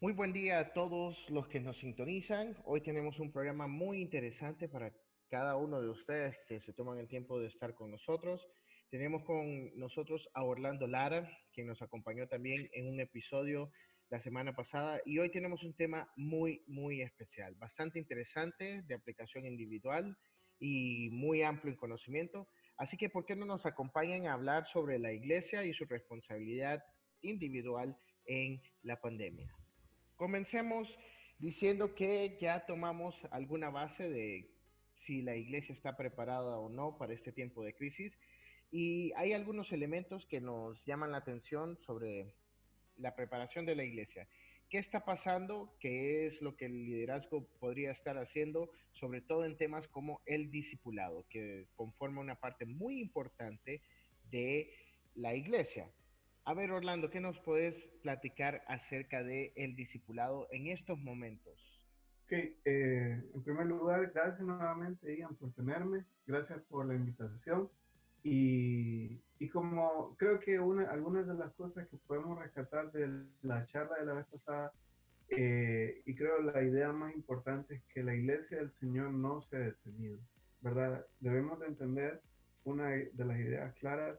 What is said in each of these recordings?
Muy buen día a todos los que nos sintonizan. Hoy tenemos un programa muy interesante para cada uno de ustedes que se toman el tiempo de estar con nosotros. Tenemos con nosotros a Orlando Lara, quien nos acompañó también en un episodio la semana pasada. Y hoy tenemos un tema muy, muy especial, bastante interesante, de aplicación individual y muy amplio en conocimiento. Así que, ¿por qué no nos acompañan a hablar sobre la iglesia y su responsabilidad individual en la pandemia? Comencemos diciendo que ya tomamos alguna base de si la iglesia está preparada o no para este tiempo de crisis y hay algunos elementos que nos llaman la atención sobre la preparación de la iglesia. ¿Qué está pasando? ¿Qué es lo que el liderazgo podría estar haciendo? Sobre todo en temas como el discipulado, que conforma una parte muy importante de la iglesia. A ver, Orlando, ¿qué nos puedes platicar acerca del el discipulado en estos momentos? Ok, eh, en primer lugar, gracias nuevamente, Ian, por tenerme. Gracias por la invitación. Y, y como creo que una, algunas de las cosas que podemos rescatar de la charla de la vez pasada, eh, y creo la idea más importante es que la iglesia del Señor no se ha detenido, ¿verdad? Debemos de entender una de las ideas claras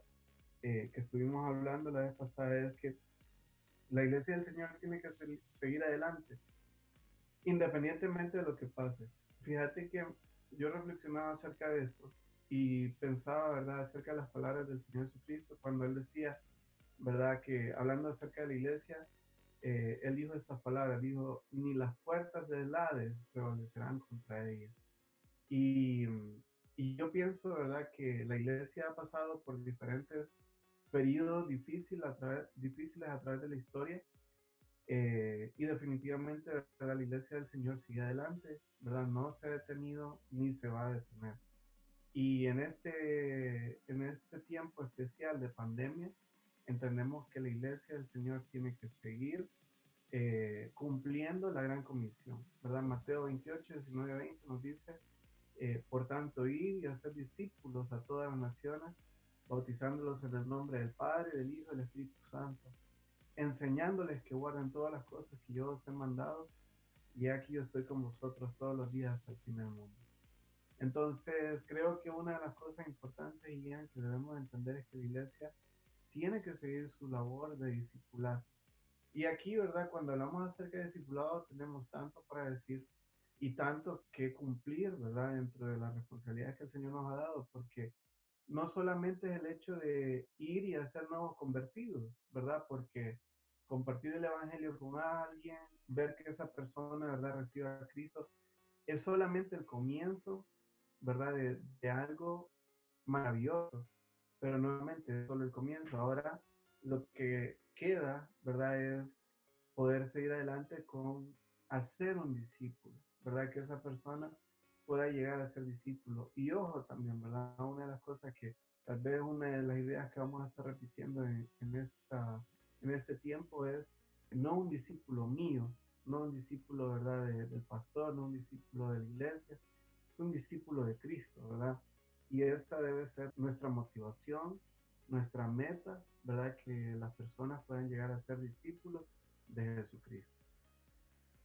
eh, que estuvimos hablando la vez pasada es que la iglesia del Señor tiene que seguir adelante, independientemente de lo que pase. Fíjate que yo reflexionaba acerca de esto y pensaba, ¿verdad?, acerca de las palabras del Señor Jesucristo cuando Él decía, ¿verdad?, que hablando acerca de la iglesia, eh, Él dijo estas palabras, dijo, ni las puertas del Hades prevalecerán contra ella. Y, y yo pienso, ¿verdad?, que la iglesia ha pasado por diferentes periodos difíciles a través, difíciles a través de la historia. Eh, y definitivamente la iglesia del Señor sigue adelante, ¿verdad? No se ha detenido ni se va a detener. Y en este, en este tiempo especial de pandemia, entendemos que la iglesia del Señor tiene que seguir eh, cumpliendo la gran comisión, ¿verdad? Mateo 28, 19, 20 nos dice, eh, por tanto, ir y hacer discípulos a todas las naciones, bautizándolos en el nombre del Padre, del Hijo y del Espíritu Santo, enseñándoles que guarden todas las cosas que yo os he mandado, y aquí yo estoy con vosotros todos los días hasta el fin del mundo. Entonces, creo que una de las cosas importantes y que debemos entender es que la iglesia tiene que seguir su labor de discipular. Y aquí, ¿verdad? Cuando hablamos acerca de discipulado, tenemos tanto para decir y tanto que cumplir, ¿verdad? Dentro de las responsabilidades que el Señor nos ha dado, porque no solamente es el hecho de ir y hacer nuevos convertidos, ¿verdad? Porque compartir el Evangelio con alguien, ver que esa persona, ¿verdad?, reciba a Cristo, es solamente el comienzo, ¿verdad?, de, algo maravilloso. Pero nuevamente es solo el comienzo. Ahora lo que queda, ¿verdad?, es poder seguir adelante con hacer un discípulo, ¿verdad? Que esa persona pueda llegar a ser discípulo. Y ojo también, ¿verdad? Una de las cosas que tal vez una de las ideas que vamos a estar repitiendo en, esta, en este tiempo es no un discípulo mío, no un discípulo, ¿verdad?, del pastor, no un discípulo de la iglesia, es un discípulo de Cristo, ¿verdad? Y esta debe ser nuestra motivación, nuestra meta, ¿verdad? Que las personas puedan llegar a ser discípulos de Jesucristo.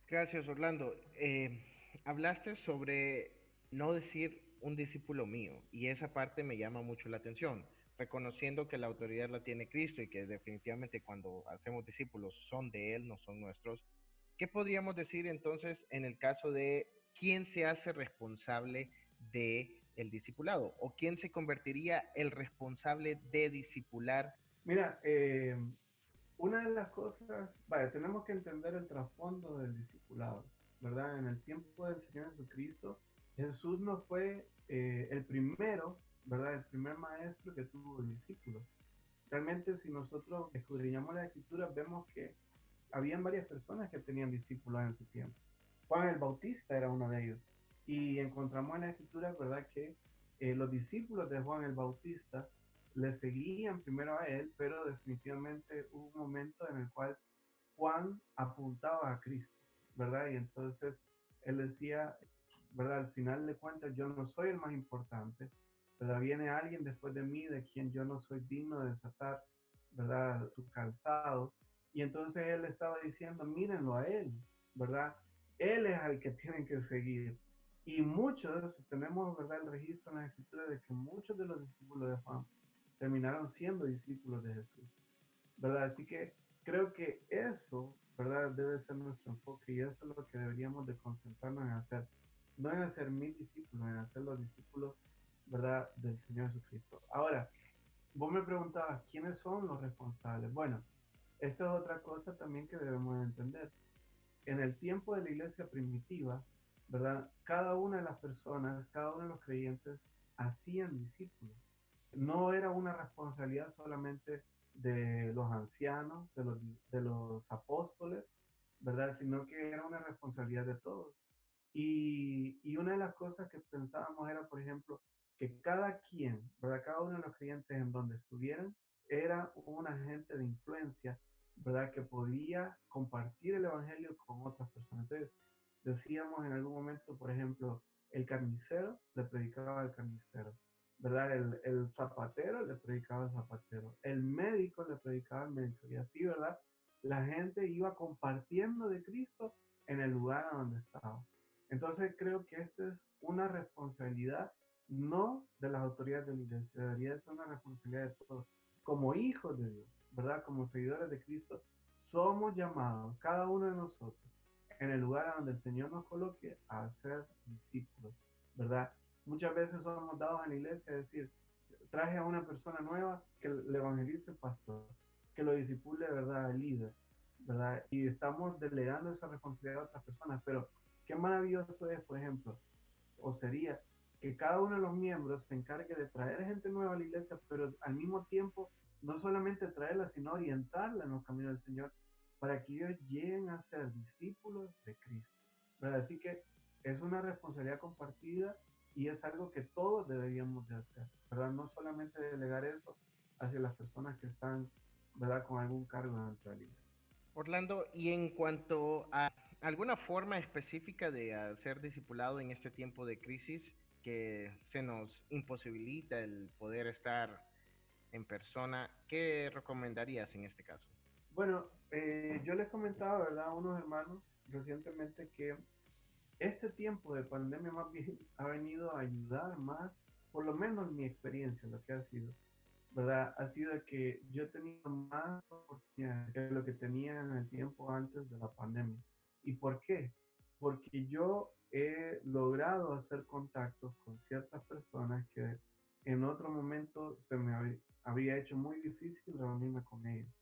Gracias, Orlando. Eh, hablaste sobre no decir un discípulo mío y esa parte me llama mucho la atención, reconociendo que la autoridad la tiene Cristo y que definitivamente cuando hacemos discípulos son de Él, no son nuestros. ¿Qué podríamos decir entonces en el caso de quién se hace responsable de el discipulado o quién se convertiría el responsable de discipular? Mira, eh, una de las cosas, vaya, tenemos que entender el trasfondo del discipulado. ¿Verdad? En el tiempo del Señor Jesucristo, Jesús no fue eh, el primero, ¿verdad? El primer maestro que tuvo discípulos. Realmente si nosotros escudriñamos la escritura vemos que habían varias personas que tenían discípulos en su tiempo. Juan el Bautista era uno de ellos. Y encontramos en la escritura, ¿verdad?, que eh, los discípulos de Juan el Bautista le seguían primero a él, pero definitivamente hubo un momento en el cual Juan apuntaba a Cristo, ¿verdad? Y entonces él decía, ¿verdad? Al final de cuentas, yo no soy el más importante, pero viene alguien después de mí de quien yo no soy digno de desatar, ¿verdad? Su calzado. Y entonces él estaba diciendo, mírenlo a él, ¿verdad? Él es al que tienen que seguir. Y muchos, tenemos, ¿verdad? El registro en la escritura de que muchos de los discípulos de Juan terminaron siendo discípulos de Jesús, ¿verdad? Así que creo que eso, ¿verdad? Debe ser nuestro enfoque y eso es lo que deberíamos de concentrarnos en hacer. No en hacer mis discípulos, en hacer los discípulos, ¿verdad? Del Señor Jesucristo. Ahora, vos me preguntabas, ¿quiénes son los responsables? Bueno, esta es otra cosa también que debemos entender. En el tiempo de la iglesia primitiva, ¿verdad? Cada una de las personas, cada uno de los creyentes hacían discípulos. No era una responsabilidad solamente de los ancianos, de los, de los apóstoles, ¿verdad? Sino que era una responsabilidad de todos. Y, y, una de las cosas que pensábamos era, por ejemplo, que cada quien, ¿verdad? Cada uno de los creyentes en donde estuvieran, era un agente de influencia, ¿verdad? Que podía compartir el Evangelio con otras personas. Entonces, decíamos en algún momento, por ejemplo, el carnicero le predicaba al carnicero, ¿verdad? El, el, zapatero le predicaba al zapatero, el médico le predicaba al médico, y así, ¿verdad? La gente iba compartiendo de Cristo en el lugar donde estaba. Entonces creo que esta es una responsabilidad no de las autoridades de la iglesia, debería ser una responsabilidad de todos. Como hijos de Dios, ¿verdad? Como seguidores de Cristo, somos llamados, cada uno de nosotros, en el lugar donde el Señor nos coloque, a ser discípulos, ¿verdad? Muchas veces somos dados en la iglesia a decir, traje a una persona nueva que le evangelice pastor, que lo disipule, ¿verdad? El líder, ¿verdad? Y estamos delegando esa responsabilidad a otras personas, pero qué maravilloso es, por ejemplo, o sería que cada uno de los miembros se encargue de traer gente nueva a la iglesia, pero al mismo tiempo no solamente traerla, sino orientarla en los caminos del Señor para que ellos lleguen a ser discípulos de Cristo. ¿verdad? Así que es una responsabilidad compartida y es algo que todos deberíamos de hacer, ¿verdad? No solamente delegar eso hacia las personas que están, ¿verdad? Con algún cargo de la iglesia. Orlando, y en cuanto a alguna forma específica de ser discipulado en este tiempo de crisis, que se nos imposibilita el poder estar en persona, ¿qué recomendarías en este caso? Bueno, eh, yo les comentaba, ¿verdad?, a unos hermanos recientemente que este tiempo de pandemia más bien ha venido a ayudar más, por lo menos mi experiencia, lo que ha sido, ¿verdad? Ha sido que yo he tenido más oportunidades que lo que tenía en el tiempo antes de la pandemia. ¿Y por qué? Porque yo he logrado hacer contactos con ciertas personas que en otro momento se me había hecho muy difícil reunirme con ellos.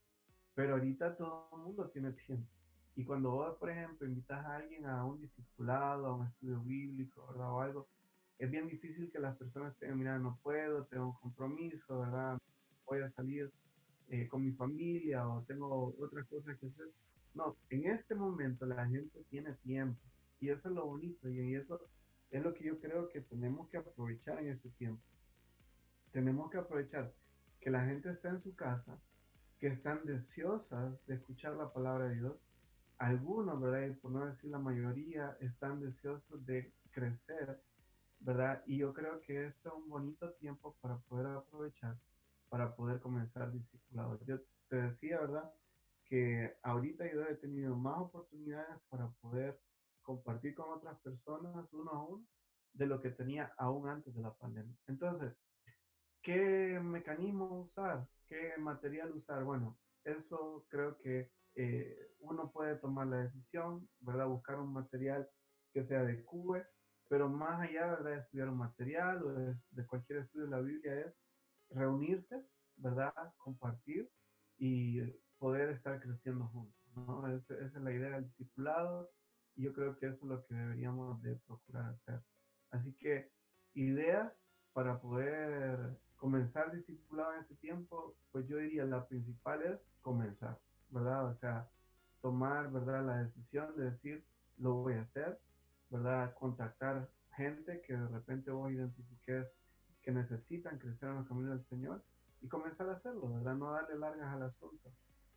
Pero ahorita todo el mundo tiene tiempo. Y cuando vos, por ejemplo, invitas a alguien a un discipulado, a un estudio bíblico, ¿verdad? O algo, es bien difícil que las personas te digan, mira, no puedo, tengo un compromiso, ¿verdad? Voy a salir eh, con mi familia o tengo otras cosas que hacer. No, en este momento la gente tiene tiempo y eso es lo bonito y eso es lo que yo creo que tenemos que aprovechar en este tiempo. Tenemos que aprovechar que la gente está en su casa, que están deseosas de escuchar la palabra de Dios. Algunos, ¿verdad? Y por no decir la mayoría, están deseosos de crecer, ¿verdad? Y yo creo que este es un bonito tiempo para poder aprovechar, para poder comenzar discipulados. Yo te decía, ¿verdad? Que ahorita yo he tenido más oportunidades para poder compartir con otras personas uno a uno de lo que tenía aún antes de la pandemia. Entonces, ¿qué mecanismo usar? ¿Qué material usar? Bueno, eso creo que eh, uno puede tomar la decisión, ¿verdad? Buscar un material que sea de CUBE, pero más allá, ¿verdad? De estudiar un material o de, cualquier estudio de la Biblia es reunirse, ¿verdad? Compartir y poder estar creciendo juntos, esa es la idea del discipulado y yo creo que eso es lo que deberíamos de procurar hacer. Así que ideas para poder comenzar discipulado en ese tiempo, pues yo diría la principal es comenzar, ¿verdad? O sea, tomar, ¿verdad? La decisión de decir, lo voy a hacer, contactar gente que de repente vos identifiques que necesitan crecer en los caminos del Señor y comenzar a hacerlo, ¿verdad? No darle largas al asunto,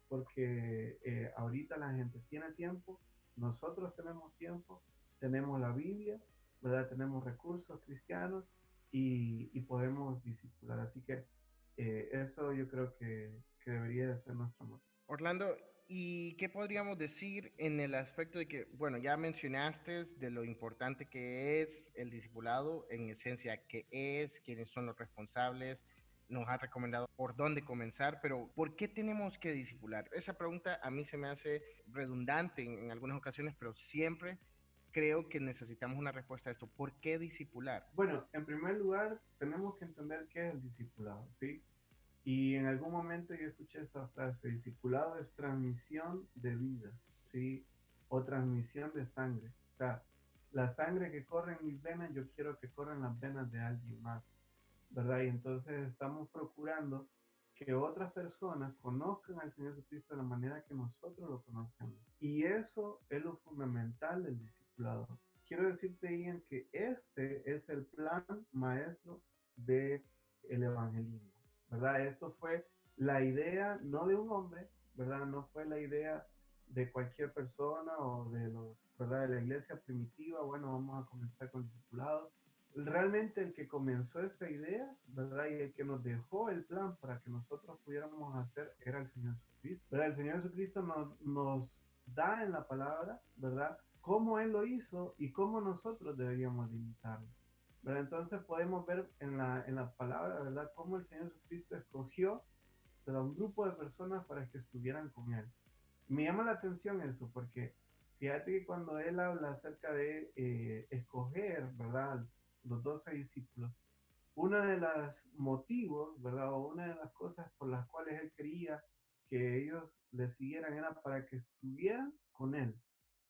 porque eh, ahorita la gente tiene tiempo, nosotros tenemos tiempo, tenemos la Biblia, ¿verdad? Tenemos recursos cristianos y, y podemos discipular. Así que eh, eso yo creo que, que debería de ser nuestro motivo. Orlando, ¿y qué podríamos decir en el aspecto de que, bueno, ya mencionaste de lo importante que es el discipulado, en esencia, qué es, quiénes son los responsables, nos ha recomendado por dónde comenzar, pero ¿por qué tenemos que discipular? Esa pregunta a mí se me hace redundante en, algunas ocasiones, pero siempre creo que necesitamos una respuesta a esto. ¿Por qué discipular? Bueno, en primer lugar, tenemos que entender qué es el discipulado, ¿sí? Y en algún momento yo escuché esta frase, discipulado es transmisión de vida, ¿sí? O transmisión de sangre. O sea, la sangre que corre en mis venas, yo quiero que corra en las venas de alguien más, ¿verdad? Y entonces estamos procurando que otras personas conozcan al Señor Jesucristo de la manera que nosotros lo conocemos. Y eso es lo fundamental del discipulado. Quiero decirte, Ian, que este es el plan maestro del el evangelismo. ¿Verdad? Esto fue la idea no de un hombre, ¿verdad? No fue la idea de cualquier persona o de los, ¿verdad? De la iglesia primitiva, bueno, vamos a comenzar con el discipulado. Realmente el que comenzó esta idea, ¿verdad? Y el que nos dejó el plan para que nosotros pudiéramos hacer era el Señor Jesucristo, ¿verdad? El Señor Jesucristo nos, nos da en la palabra, ¿verdad? Cómo Él lo hizo y cómo nosotros deberíamos imitarlo. ¿Verdad? Entonces podemos ver en la, en la palabra, ¿verdad? Cómo el Señor Jesucristo escogió a un grupo de personas para que estuvieran con Él. Me llama la atención eso, porque fíjate que cuando Él habla acerca de eh, escoger, ¿verdad? Los doce discípulos, uno de los motivos, ¿verdad? O una de las cosas por las cuales Él quería que ellos le siguieran era para que estuvieran con Él.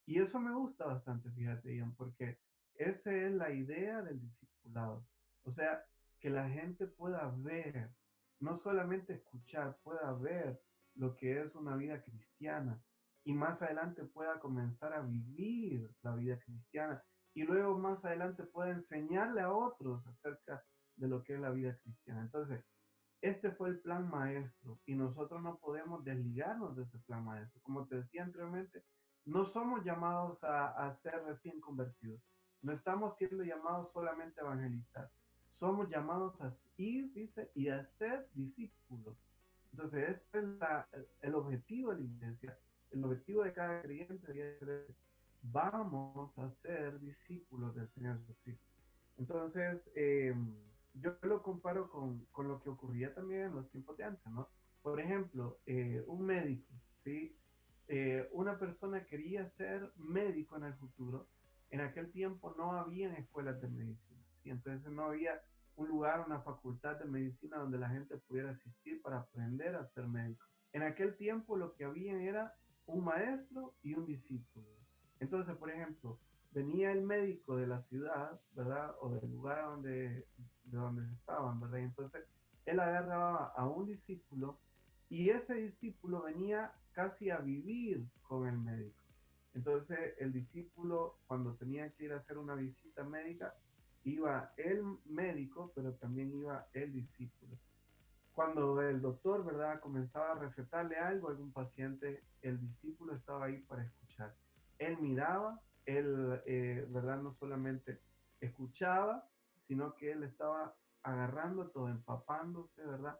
Y eso me gusta bastante, fíjate, Ian, porque esa es la idea del discipulado. O sea, que la gente pueda ver, no solamente escuchar, pueda ver lo que es una vida cristiana y más adelante pueda comenzar a vivir la vida cristiana y luego más adelante pueda enseñarle a otros acerca de lo que es la vida cristiana. Entonces, este fue el plan maestro y nosotros no podemos desligarnos de ese plan maestro. Como te decía anteriormente, no somos llamados a, ser recién convertidos, no estamos siendo llamados solamente a evangelizar. Somos llamados a ir, dice, y a ser discípulos. Entonces, este es el objetivo de la iglesia. El objetivo de cada creyente es vamos a ser discípulos del Señor Jesucristo. Entonces, em, yo lo comparo con, con, lo que ocurría también en los tiempos de antes, ¿no? Por ejemplo, eh, un médico, ¿sí? Eh, una persona quería ser médico en el futuro, en aquel tiempo no había escuelas de medicina, y entonces no había un lugar, una facultad de medicina donde la gente pudiera asistir para aprender a ser médico. En aquel tiempo lo que había era un maestro y un discípulo. Entonces, por ejemplo, venía el médico de la ciudad, ¿verdad? O del lugar donde, de donde estaban, ¿verdad? Y entonces él agarraba a un discípulo y ese discípulo venía casi a vivir con el médico. Entonces el discípulo cuando tenía que ir a hacer una visita médica, iba el médico, pero también iba el discípulo. Cuando el doctor, ¿verdad?, comenzaba a recetarle algo a algún paciente, el discípulo estaba ahí para escuchar. Él miraba, él, eh, ¿verdad?, no solamente escuchaba, sino que él estaba agarrando todo, empapándose, ¿verdad?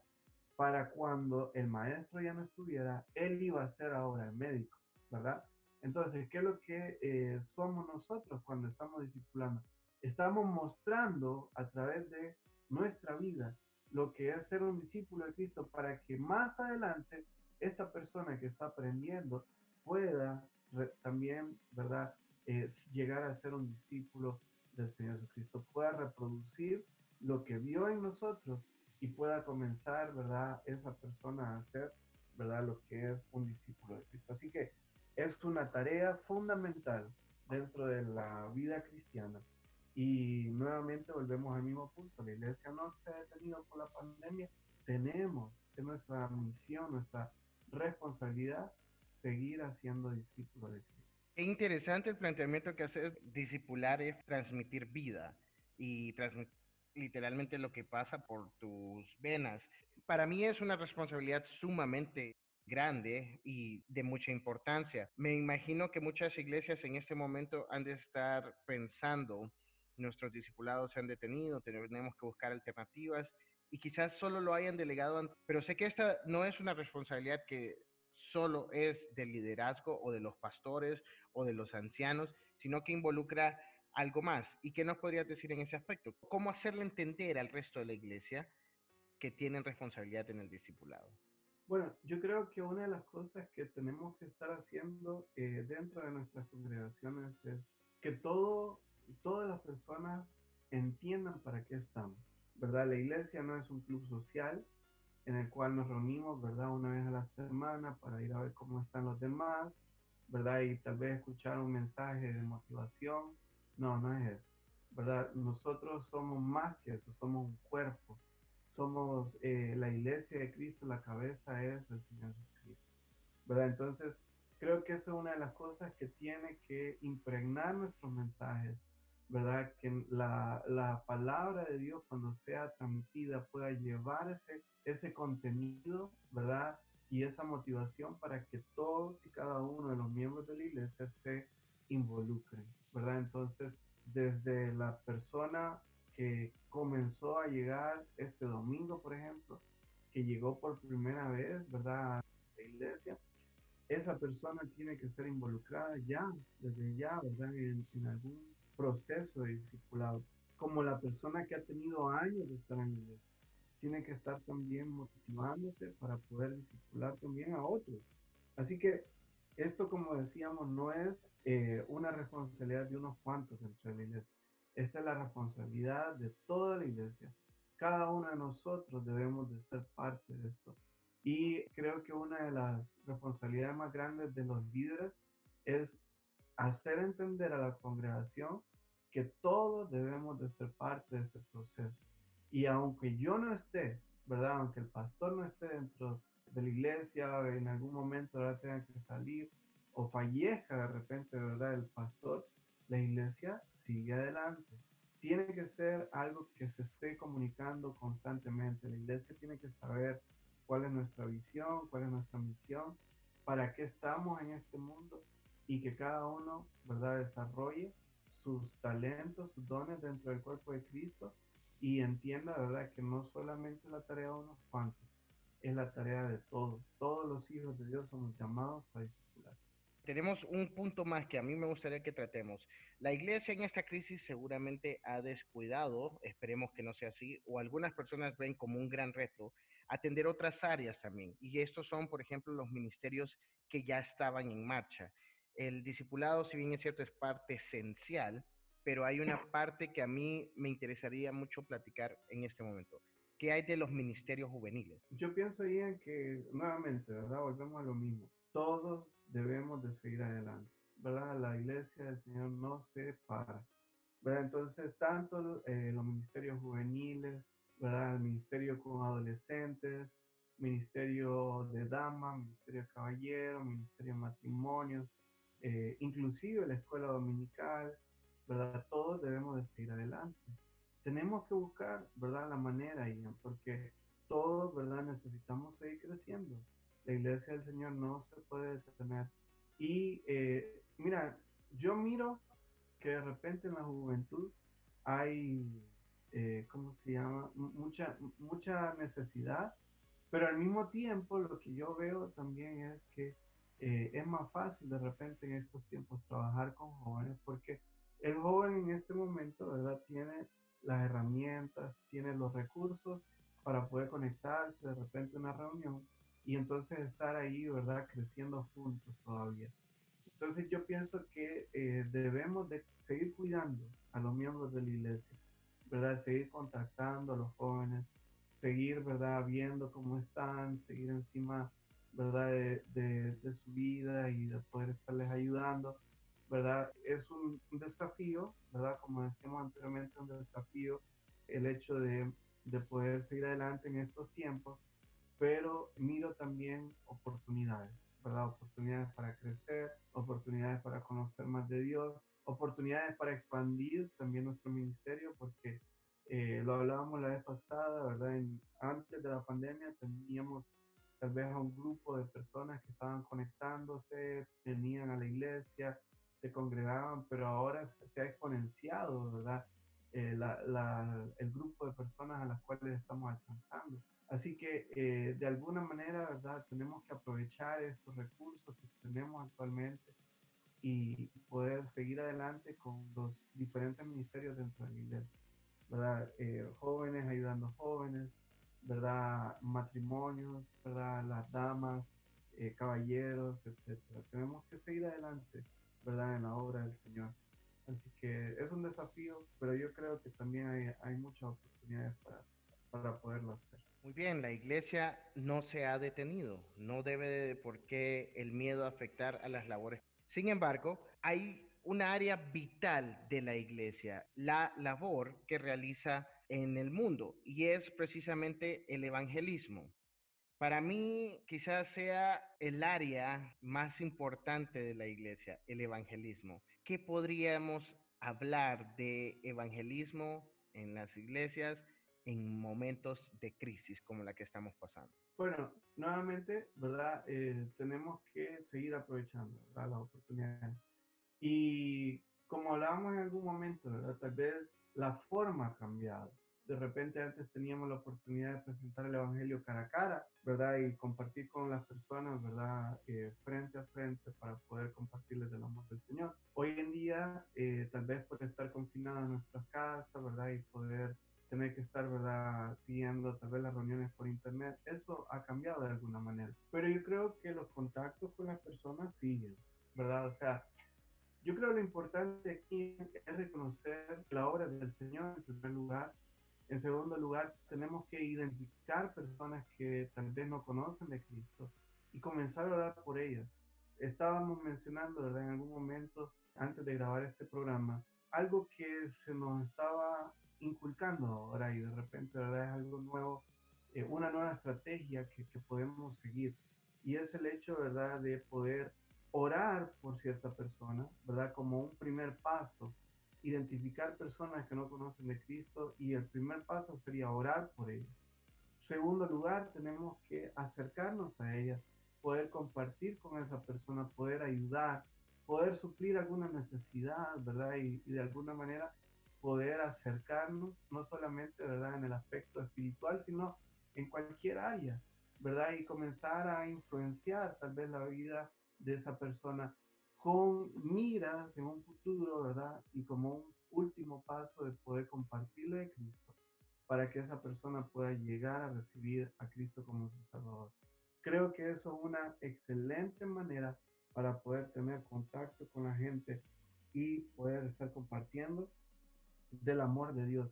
Para cuando el maestro ya no estuviera, él iba a ser ahora el médico, ¿verdad? Entonces, ¿qué es lo que eh, somos nosotros cuando estamos discipulando? Estamos mostrando a través de nuestra vida lo que es ser un discípulo de Cristo para que más adelante esa persona que está aprendiendo pueda también, ¿verdad?, eh, llegar a ser un discípulo del Señor Jesucristo, pueda reproducir lo que vio en nosotros y pueda comenzar, ¿verdad?, esa persona a hacer, ¿verdad?, lo que es un discípulo de Cristo. Así que es una tarea fundamental dentro de la vida cristiana. Y nuevamente volvemos al mismo punto, la iglesia no se ha detenido por la pandemia, tenemos, es nuestra misión, nuestra responsabilidad, seguir haciendo discípulos de Cristo. Qué interesante el planteamiento que haces. Discipular es transmitir vida y transmitir literalmente lo que pasa por tus venas. Para mí es una responsabilidad sumamente grande y de mucha importancia. Me imagino que muchas iglesias en este momento han de estar pensando, nuestros discipulados se han detenido, tenemos que buscar alternativas y quizás solo lo hayan delegado, pero sé que esta no es una responsabilidad que solo es del liderazgo o de los pastores o de los ancianos, sino que involucra algo más. ¿Y qué nos podrías decir en ese aspecto? ¿Cómo hacerle entender al resto de la iglesia que tienen responsabilidad en el discipulado? Bueno, yo creo que una de las cosas que tenemos que estar haciendo eh, dentro de nuestras congregaciones es que todo, todas las personas entiendan para qué estamos, ¿verdad? La iglesia no es un club social en el cual nos reunimos, ¿verdad? Una vez a la semana para ir a ver cómo están los demás, ¿verdad? Y tal vez escuchar un mensaje de motivación. No, no es eso, ¿verdad? Nosotros somos más que eso, somos un cuerpo, somos eh, la iglesia de Cristo, la cabeza es el Señor Jesucristo, ¿verdad? Entonces, creo que esa es una de las cosas que tiene que impregnar nuestros mensajes, ¿verdad? Que la, la palabra de Dios cuando sea transmitida pueda llevar ese, ese contenido, ¿verdad? Y esa motivación para que todos y cada uno de los miembros de la iglesia se involucren, ¿verdad? Entonces, desde la persona que comenzó a llegar este domingo, por ejemplo, que llegó por primera vez, ¿verdad? A la iglesia, esa persona tiene que ser involucrada ya, desde ya, ¿verdad? En, algún proceso de discipulado. Como la persona que ha tenido años de estar en la iglesia, tiene que estar también motivándose para poder discipular también a otros. Así que esto, como decíamos, no es eh, una responsabilidad de unos cuantos entre la iglesia esta es la responsabilidad de toda la iglesia. Cada uno de nosotros debemos de ser parte de esto. Y creo que una de las responsabilidades más grandes de los líderes es hacer entender a la congregación que todos debemos de ser parte de este proceso. Y aunque yo no esté, ¿verdad? Aunque el pastor no esté dentro de la iglesia, en algún momento ahora tenga que salir o fallezca de repente, ¿verdad? El pastor, la iglesia sigue adelante. Tiene que ser algo que se esté comunicando constantemente. La iglesia tiene que saber cuál es nuestra visión, cuál es nuestra misión, para qué estamos en este mundo y que cada uno, ¿verdad?, desarrolle sus talentos, sus dones dentro del cuerpo de Cristo y entienda, ¿verdad?, que no solamente la tarea de unos cuantos, es la tarea de todos. Todos los hijos de Dios somos llamados a discipular tenemos un punto más que a mí me gustaría que tratemos. La iglesia en esta crisis seguramente ha descuidado, esperemos que no sea así, o algunas personas ven como un gran reto atender otras áreas también. Y estos son, por ejemplo, los ministerios que ya estaban en marcha. El discipulado, si bien es cierto, es parte esencial, pero hay una parte que a mí me interesaría mucho platicar en este momento. ¿Qué hay de los ministerios juveniles? Yo pienso, en que nuevamente, ¿verdad? Volvemos a lo mismo. Todos debemos de seguir adelante, ¿verdad? La iglesia del Señor no se para. Entonces, tanto eh, los ministerios juveniles, ¿verdad? El ministerio con adolescentes, ministerio de damas, ministerio de caballeros, ministerio de matrimonios, eh, inclusive la escuela dominical, ¿verdad? Todos debemos de seguir adelante. Tenemos que buscar, ¿verdad? La manera, Ian, porque todos, ¿verdad? Necesitamos seguir creciendo la iglesia del Señor no se puede detener. Y eh, mira, yo miro que de repente en la juventud hay, eh, ¿cómo se llama? mucha, mucha necesidad, pero al mismo tiempo lo que yo veo también es que eh, es más fácil de repente en estos tiempos trabajar con jóvenes porque el joven en este momento, ¿verdad? Tiene las herramientas, tiene los recursos para poder conectarse de repente a una reunión y entonces estar ahí, ¿verdad? Creciendo juntos todavía. Entonces yo pienso que eh, debemos de seguir cuidando a los miembros de la iglesia, ¿verdad? Seguir contactando a los jóvenes, seguir, ¿verdad? Viendo cómo están, seguir encima, ¿verdad? De, de, su vida y de poder estarles ayudando, ¿verdad? Es un, un, desafío, ¿verdad? Como decíamos anteriormente, un desafío el hecho de, de poder seguir adelante en estos tiempos, pero miro también oportunidades, ¿verdad? Oportunidades para crecer, oportunidades para conocer más de Dios, oportunidades para expandir también nuestro ministerio, porque eh, lo hablábamos la vez pasada, ¿verdad? antes de la pandemia teníamos tal vez a un grupo de personas que estaban conectándose, venían a la iglesia, se congregaban, pero ahora se ha exponenciado, ¿verdad? Eh, el grupo de personas a las cuales estamos alcanzando. Así que eh, de alguna manera, ¿verdad? Tenemos que aprovechar estos recursos que tenemos actualmente y poder seguir adelante con los diferentes ministerios dentro de la iglesia, ¿verdad? Eh, jóvenes ayudando jóvenes, ¿verdad? Matrimonios, ¿verdad? Las damas, eh, caballeros, etcétera. Tenemos que seguir adelante, ¿verdad? En la obra del Señor. Así que es un desafío, pero yo creo que también hay, hay muchas oportunidades para, para poderlo hacer. Muy bien, la iglesia no se ha detenido, no debe de por qué el miedo afectar a las labores. Sin embargo, hay un área vital de la iglesia, la labor que realiza en el mundo, y es precisamente el evangelismo. Para mí quizás sea el área más importante de la iglesia, el evangelismo. ¿Qué podríamos hablar de evangelismo en las iglesias en momentos de crisis como la que estamos pasando? Bueno, nuevamente, ¿verdad? Eh, tenemos que seguir aprovechando las oportunidades. Y como hablábamos en algún momento, ¿verdad? Tal vez la forma ha cambiado. De repente antes teníamos la oportunidad de presentar el Evangelio cara a cara, ¿verdad? Y compartir con las personas, ¿verdad? Eh, frente a frente para poder compartirles el amor del Señor. Hoy en día, eh, tal vez por estar confinados en nuestras casas, ¿verdad? Y poder tener que estar, ¿verdad?, siguiendo tal vez las reuniones por internet, eso ha cambiado de alguna manera. Pero yo creo que los contactos con las personas siguen, ¿verdad? O sea, yo creo lo importante aquí es reconocer la obra del Señor en primer lugar. En segundo lugar, tenemos que identificar personas que tal vez no conocen de Cristo y comenzar a orar por ellas. Estábamos mencionando, ¿verdad?, en algún momento antes de grabar este programa, algo que se nos estaba inculcando ahora y de repente ¿verdad? es algo nuevo, eh, una nueva estrategia que, que, podemos seguir. Y es el hecho ¿verdad? de poder orar por cierta persona, ¿verdad? Como un primer paso, identificar personas que no conocen de Cristo y el primer paso sería orar por ellas. Segundo lugar, tenemos que acercarnos a ellas, poder compartir con esa persona, poder ayudar, poder suplir alguna necesidad, ¿verdad? Y, y de alguna manera poder acercarnos, no solamente, ¿verdad?, en el aspecto espiritual, sino en cualquier área, ¿verdad? Y comenzar a influenciar tal vez la vida de esa persona con miras en un futuro, ¿verdad? Y como un último paso de poder compartirle de Cristo para que esa persona pueda llegar a recibir a Cristo como su Salvador. Creo que eso es una excelente manera para poder tener contacto con la gente y poder estar compartiendo del amor de Dios,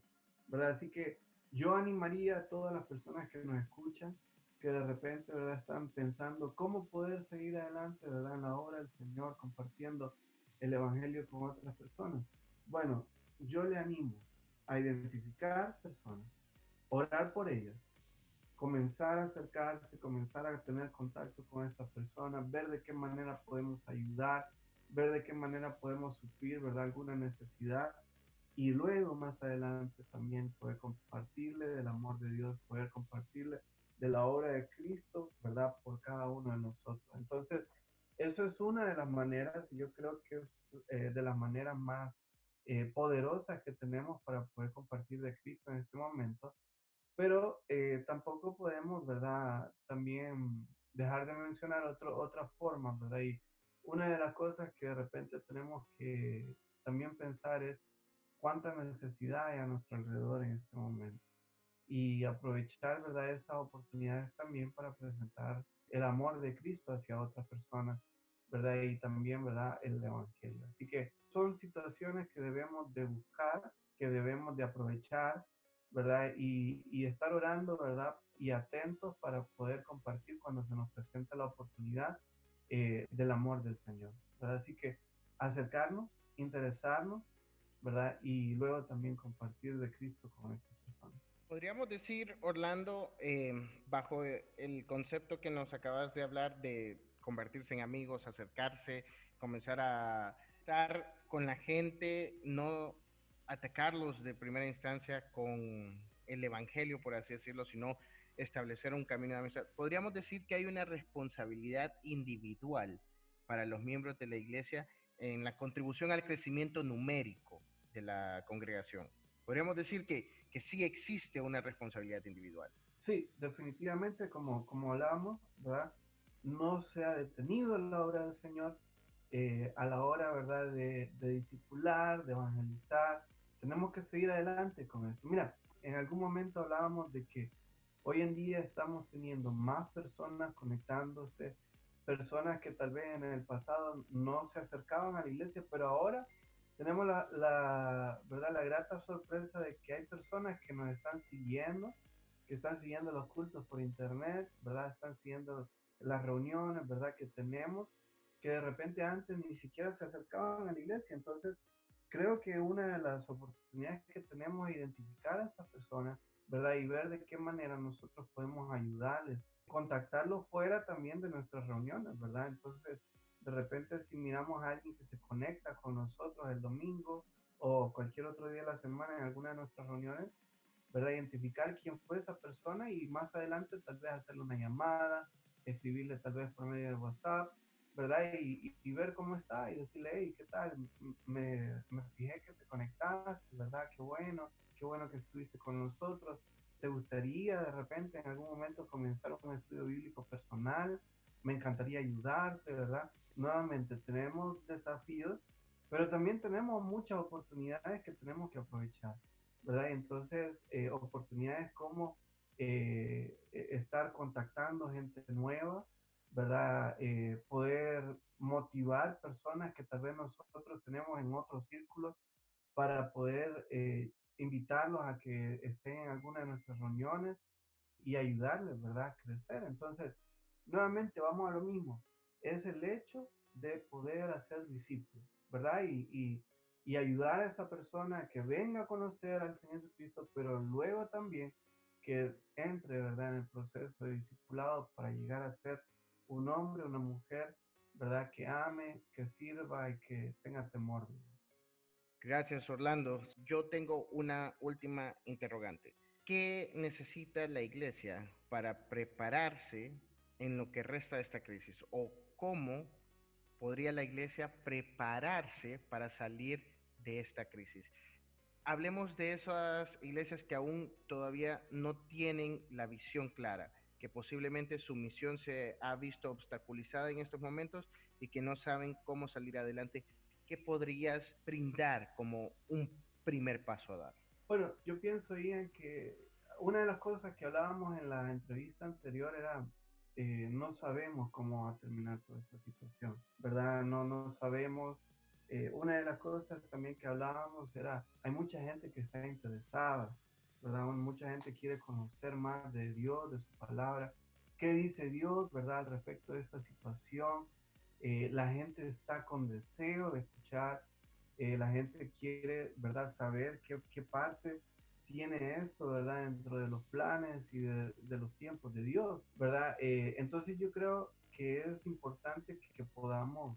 ¿verdad? Así que yo animaría a todas las personas que nos escuchan, que de repente, ¿verdad? Están pensando cómo poder seguir adelante, ¿verdad? En la obra del Señor, compartiendo el Evangelio con otras personas. Bueno, yo le animo a identificar personas, orar por ellas, comenzar a acercarse, comenzar a tener contacto con estas personas, ver de qué manera podemos ayudar, ver de qué manera podemos suplir, ¿verdad? Alguna necesidad y luego más adelante también poder compartirle del amor de Dios, poder compartirle de la obra de Cristo, ¿verdad? Por cada uno de nosotros. Entonces, eso es una de las maneras, y yo creo que es eh, de las maneras más eh, poderosas que tenemos para poder compartir de Cristo en este momento. Pero eh, tampoco podemos, ¿verdad? También dejar de mencionar otro, otras formas, ¿verdad? Y una de las cosas que de repente tenemos que también pensar es cuánta necesidad hay a nuestro alrededor en este momento. Y aprovechar, ¿verdad?, esas oportunidades también para presentar el amor de Cristo hacia otras personas, ¿verdad? Y también, ¿verdad?, el Evangelio. Así que son situaciones que debemos de buscar, que debemos de aprovechar, ¿verdad? Y, y estar orando, ¿verdad? Y atentos para poder compartir cuando se nos presenta la oportunidad eh, del amor del Señor, ¿verdad? Así que acercarnos, interesarnos ¿verdad? Y luego también compartir de Cristo con estas personas. Podríamos decir, Orlando, em, bajo el concepto que nos acabas de hablar de convertirse en amigos, acercarse, comenzar a estar con la gente, no atacarlos de primera instancia con el Evangelio, por así decirlo, sino establecer un camino de amistad. Podríamos decir que hay una responsabilidad individual para los miembros de la iglesia en la contribución al crecimiento numérico de la congregación. Podríamos decir que, que sí existe una responsabilidad individual. Sí, definitivamente, como, como hablábamos, ¿verdad? No se ha detenido la obra del Señor eh, a la hora, ¿verdad?, de, de discipular, de evangelizar. Tenemos que seguir adelante con eso. Mira, en algún momento hablábamos de que hoy en día estamos teniendo más personas conectándose, personas que tal vez en el pasado no se acercaban a la iglesia, pero ahora tenemos la, la, ¿verdad? la grata sorpresa de que hay personas que nos están siguiendo, que están siguiendo los cultos por internet, ¿verdad? Están siguiendo las reuniones, ¿verdad? Que tenemos, que de repente antes ni siquiera se acercaban a la iglesia. Entonces, creo que una de las oportunidades que tenemos es identificar a estas personas, ¿verdad? Y ver de qué manera nosotros podemos ayudarles, contactarlos fuera también de nuestras reuniones, ¿verdad? Entonces, de repente si miramos a alguien que se conecta con nosotros el domingo o cualquier otro día de la semana en alguna de nuestras reuniones, ¿verdad? Identificar quién fue esa persona y más adelante tal vez hacerle una llamada, escribirle tal vez por medio de WhatsApp, ¿verdad? Y, y, ver cómo está y decirle, hey, ¿qué tal? Me, me fijé que te conectaste, ¿verdad? Qué bueno, qué bueno que estuviste con nosotros. ¿Te gustaría de repente en algún momento comenzar un estudio bíblico personal? Me encantaría ayudarte, ¿verdad? Nuevamente tenemos desafíos, pero también tenemos muchas oportunidades que tenemos que aprovechar, ¿verdad? Entonces, eh, oportunidades como eh, e, estar contactando gente nueva, ¿verdad? Eh, poder motivar personas que tal vez nosotros tenemos en otros círculos para poder invitarlos a que estén en alguna de nuestras reuniones y ayudarles, ¿verdad? A crecer. Entonces, nuevamente vamos a lo mismo. Es el hecho de poder hacer discípulos, ¿verdad? Y, y, ayudar a esa persona que venga a conocer al Señor Jesucristo, pero luego también que entre, ¿verdad? En el proceso de discipulado para llegar a ser un hombre, una mujer, ¿verdad? Que ame, que sirva y que tenga temor. Gracias, Orlando. Yo tengo una última interrogante. ¿Qué necesita la iglesia para prepararse en lo que resta de esta crisis? ¿O cómo podría la iglesia prepararse para salir de esta crisis? Hablemos de esas iglesias que aún todavía no tienen la visión clara que posiblemente su misión se ha visto obstaculizada en estos momentos y que no saben cómo salir adelante, ¿qué podrías brindar como un primer paso a dar? Bueno, yo pienso, Ian, que una de las cosas que hablábamos en la entrevista anterior era eh, no sabemos cómo va a terminar toda esta situación, ¿verdad? No, no sabemos. Eh, una de las cosas también que hablábamos era, hay mucha gente que está interesada, ¿verdad? Mucha gente quiere conocer más de Dios, de su palabra. ¿Qué dice Dios, verdad, respecto de esta situación? Eh, la gente está con deseo de escuchar, eh, la gente quiere, ¿verdad?, saber qué, qué, parte tiene esto, ¿verdad?, dentro de los planes y de, los tiempos de Dios, ¿verdad? Eh, entonces yo creo que es importante que, que podamos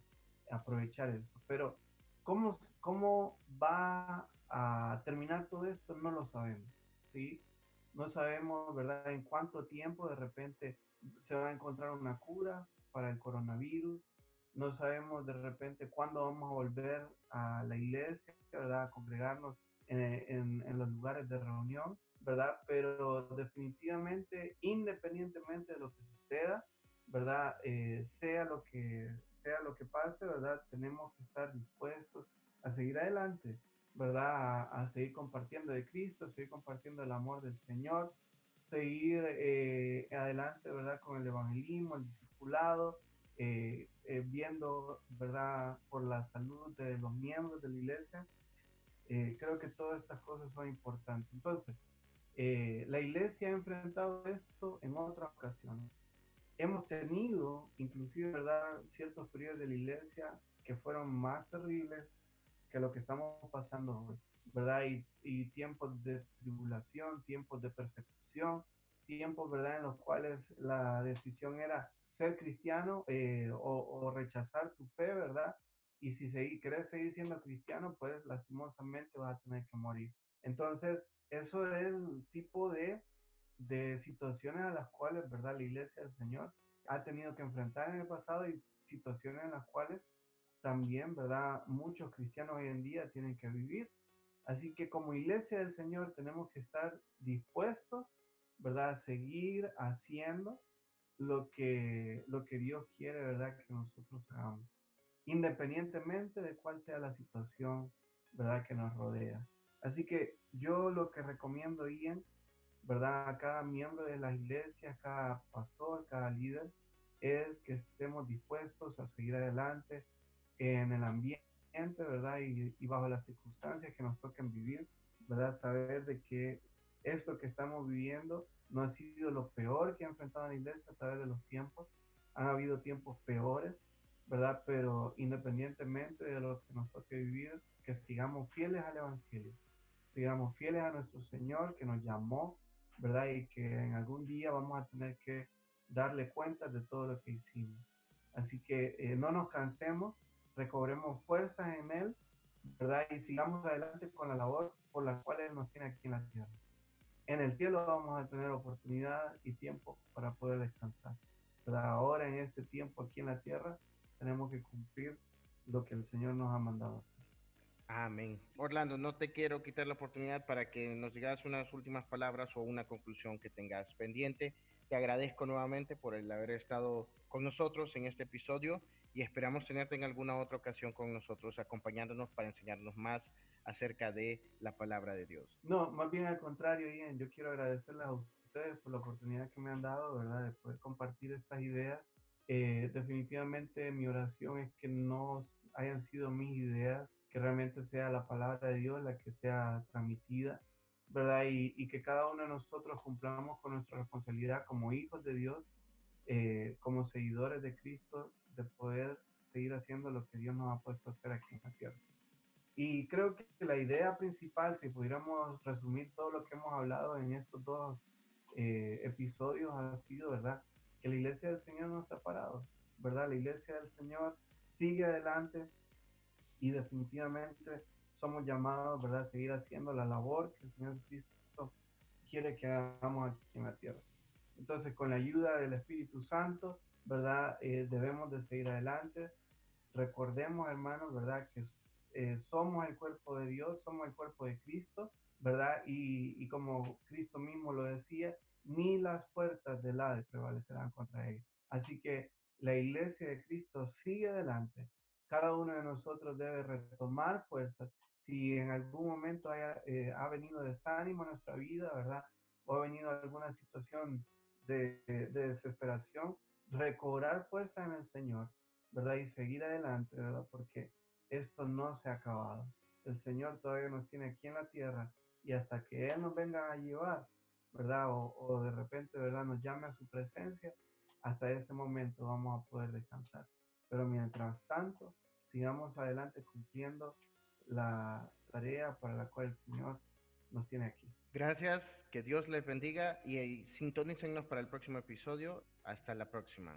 aprovechar eso. Pero, ¿cómo, ¿cómo va a terminar todo esto? No lo sabemos. No sabemos, ¿verdad?, en cuánto tiempo de repente se va a encontrar una cura para el coronavirus. No sabemos de repente cuándo vamos a volver a la iglesia, ¿verdad?, a congregarnos en, en, los lugares de reunión, ¿verdad? Pero definitivamente, independientemente de lo que suceda, ¿verdad? Eh, sea lo que sea lo que pase, ¿verdad? Tenemos que estar dispuestos a seguir adelante, ¿verdad? A, seguir compartiendo de Cristo, seguir compartiendo el amor del Señor, seguir eh, adelante, ¿verdad? Con el evangelismo, el discipulado, eh, eh, viendo, ¿verdad? Por la salud de los miembros de la iglesia. Creo que todas estas cosas son importantes. Entonces, la iglesia ha enfrentado esto en otras ocasiones. Hemos tenido, inclusive, ¿verdad? Ciertos periodos de la iglesia que fueron más terribles, que lo que estamos pasando hoy, ¿verdad? Y, y tiempos de tribulación, tiempos de persecución, tiempos, ¿verdad? En los cuales la decisión era ser cristiano eh, o, rechazar tu fe, ¿verdad? Y si seguir, querés seguir siendo cristiano, pues lastimosamente vas a tener que morir. Entonces, eso es el tipo de, de situaciones a las cuales, ¿verdad? La iglesia del Señor ha tenido que enfrentar en el pasado y situaciones en las cuales también, ¿verdad? Muchos cristianos hoy en día tienen que vivir. Así que como iglesia del Señor tenemos que estar dispuestos, ¿verdad? A seguir haciendo lo que, lo que Dios quiere, ¿verdad? Que nosotros hagamos. Independientemente de cuál sea la situación, ¿verdad? Que nos rodea. Así que yo lo que recomiendo, Ian, ¿verdad? A cada miembro de la iglesia, cada pastor, cada líder, es que estemos dispuestos a seguir adelante en el ambiente, ¿verdad? Y, y, bajo las circunstancias que nos toquen vivir, ¿verdad? Saber de que esto que estamos viviendo no ha sido lo peor que ha enfrentado la iglesia a través de los tiempos. Han habido tiempos peores, ¿verdad? Pero independientemente de lo que nos toque vivir, que sigamos fieles al Evangelio, sigamos fieles a nuestro Señor que nos llamó, ¿verdad? Y que en algún día vamos a tener que darle cuenta de todo lo que hicimos. Así que eh, no nos cansemos, recobremos fuerzas en Él, ¿verdad? Y sigamos adelante con la labor por la cual Él nos tiene aquí en la tierra. En el cielo vamos a tener oportunidad y tiempo para poder descansar. Ahora en este tiempo aquí en la tierra tenemos que cumplir lo que el Señor nos ha mandado. Amén. Orlando, no te quiero quitar la oportunidad para que nos digas unas últimas palabras o una conclusión que tengas pendiente. Te agradezco nuevamente por el haber estado con nosotros en este episodio y esperamos tenerte en alguna otra ocasión con nosotros acompañándonos para enseñarnos más acerca de la palabra de Dios. No, más bien al contrario, Ian, yo quiero agradecerles a ustedes por la oportunidad que me han dado, ¿verdad?, de poder compartir estas ideas. Eh, definitivamente mi oración es que no hayan sido mis ideas, que realmente sea la palabra de Dios la que sea transmitida, ¿verdad? Y, que cada uno de nosotros cumplamos con nuestra responsabilidad como hijos de Dios, eh, como seguidores de Cristo, de poder seguir haciendo lo que Dios nos ha puesto a hacer aquí en la tierra. Y creo que la idea principal, si pudiéramos resumir todo lo que hemos hablado en estos dos eh, episodios, ha sido, ¿verdad? Que la iglesia del Señor no está parado, ¿verdad? La iglesia del Señor sigue adelante, y definitivamente somos llamados, ¿verdad?, a seguir haciendo la labor que el Señor Cristo quiere que hagamos aquí en la tierra. Entonces, con la ayuda del Espíritu Santo, ¿verdad?, eh, debemos de seguir adelante. Recordemos, hermanos, ¿verdad?, que eh, somos el cuerpo de Dios, somos el cuerpo de Cristo, ¿verdad? Y, y como Cristo mismo lo decía, ni las puertas del Hades prevalecerán contra él. Así que la iglesia de Cristo sigue adelante, cada uno de nosotros debe retomar fuerzas. Si en algún momento haya, eh, ha venido desánimo en nuestra vida, ¿verdad? O ha venido alguna situación de, de, desesperación, recobrar fuerza en el Señor, ¿verdad? Y seguir adelante, ¿verdad? Porque esto no se ha acabado. El Señor todavía nos tiene aquí en la tierra y hasta que Él nos venga a llevar, ¿verdad? O, de repente, ¿verdad? Nos llame a su presencia, hasta ese momento vamos a poder descansar. Pero mientras tanto, sigamos adelante cumpliendo la tarea para la cual el Señor nos tiene aquí. Gracias, que Dios les bendiga y sintonícenos para el próximo episodio. Hasta la próxima.